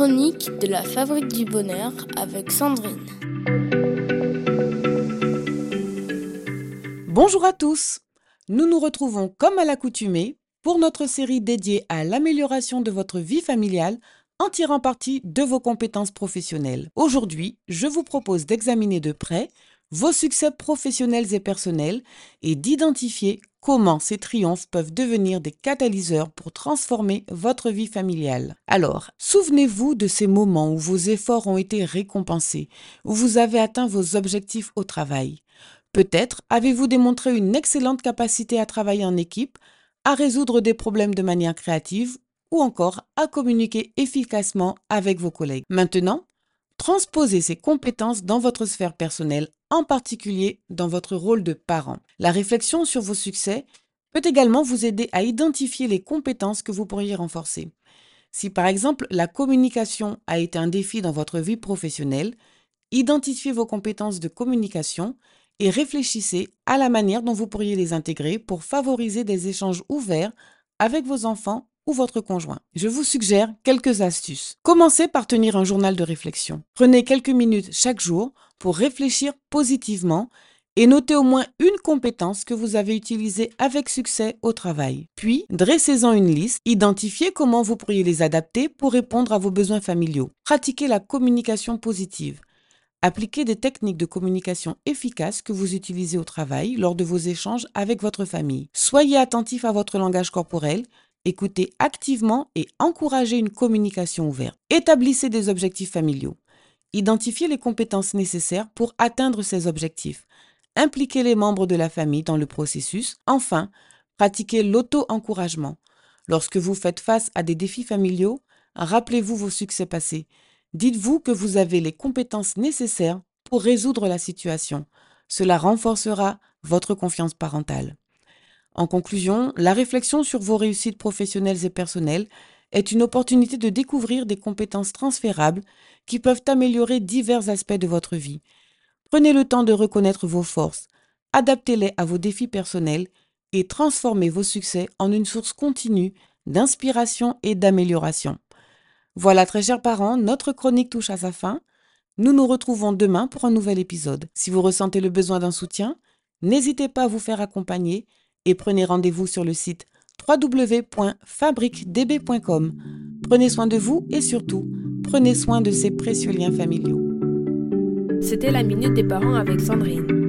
chronique de la Fabrique du Bonheur avec Sandrine. Bonjour à tous. Nous nous retrouvons comme à l'accoutumée pour notre série dédiée à l'amélioration de votre vie familiale en tirant parti de vos compétences professionnelles. Aujourd'hui, je vous propose d'examiner de près vos succès professionnels et personnels et d'identifier comment ces triomphes peuvent devenir des catalyseurs pour transformer votre vie familiale. Alors, souvenez-vous de ces moments où vos efforts ont été récompensés, où vous avez atteint vos objectifs au travail. Peut-être avez-vous démontré une excellente capacité à travailler en équipe, à résoudre des problèmes de manière créative ou encore à communiquer efficacement avec vos collègues. Maintenant, transposez ces compétences dans votre sphère personnelle en particulier dans votre rôle de parent. La réflexion sur vos succès peut également vous aider à identifier les compétences que vous pourriez renforcer. Si par exemple la communication a été un défi dans votre vie professionnelle, identifiez vos compétences de communication et réfléchissez à la manière dont vous pourriez les intégrer pour favoriser des échanges ouverts avec vos enfants votre conjoint. Je vous suggère quelques astuces. Commencez par tenir un journal de réflexion. Prenez quelques minutes chaque jour pour réfléchir positivement et notez au moins une compétence que vous avez utilisée avec succès au travail. Puis, dressez-en une liste, identifiez comment vous pourriez les adapter pour répondre à vos besoins familiaux. Pratiquez la communication positive. Appliquez des techniques de communication efficaces que vous utilisez au travail lors de vos échanges avec votre famille. Soyez attentif à votre langage corporel, écoutez activement et encouragez une communication ouverte. Établissez des objectifs familiaux. Identifiez les compétences nécessaires pour atteindre ces objectifs. Impliquez les membres de la famille dans le processus. Enfin, pratiquez l'auto-encouragement. Lorsque vous faites face à des défis familiaux, rappelez-vous vos succès passés. Dites-vous que vous avez les compétences nécessaires pour résoudre la situation. Cela renforcera votre confiance parentale. En conclusion, la réflexion sur vos réussites professionnelles et personnelles est une opportunité de découvrir des compétences transférables qui peuvent améliorer divers aspects de votre vie. Prenez le temps de reconnaître vos forces, adaptez-les à vos défis personnels et transformez vos succès en une source continue d'inspiration et d'amélioration. Voilà, très chers parents, notre chronique touche à sa fin. Nous nous retrouvons demain pour un nouvel épisode. Si vous ressentez le besoin d'un soutien, n'hésitez pas à vous faire accompagner et prenez rendez-vous sur le site www.fabriquedb.com. Prenez soin de vous et surtout, prenez soin de ces précieux liens familiaux. C'était la Minute des Parents avec Sandrine.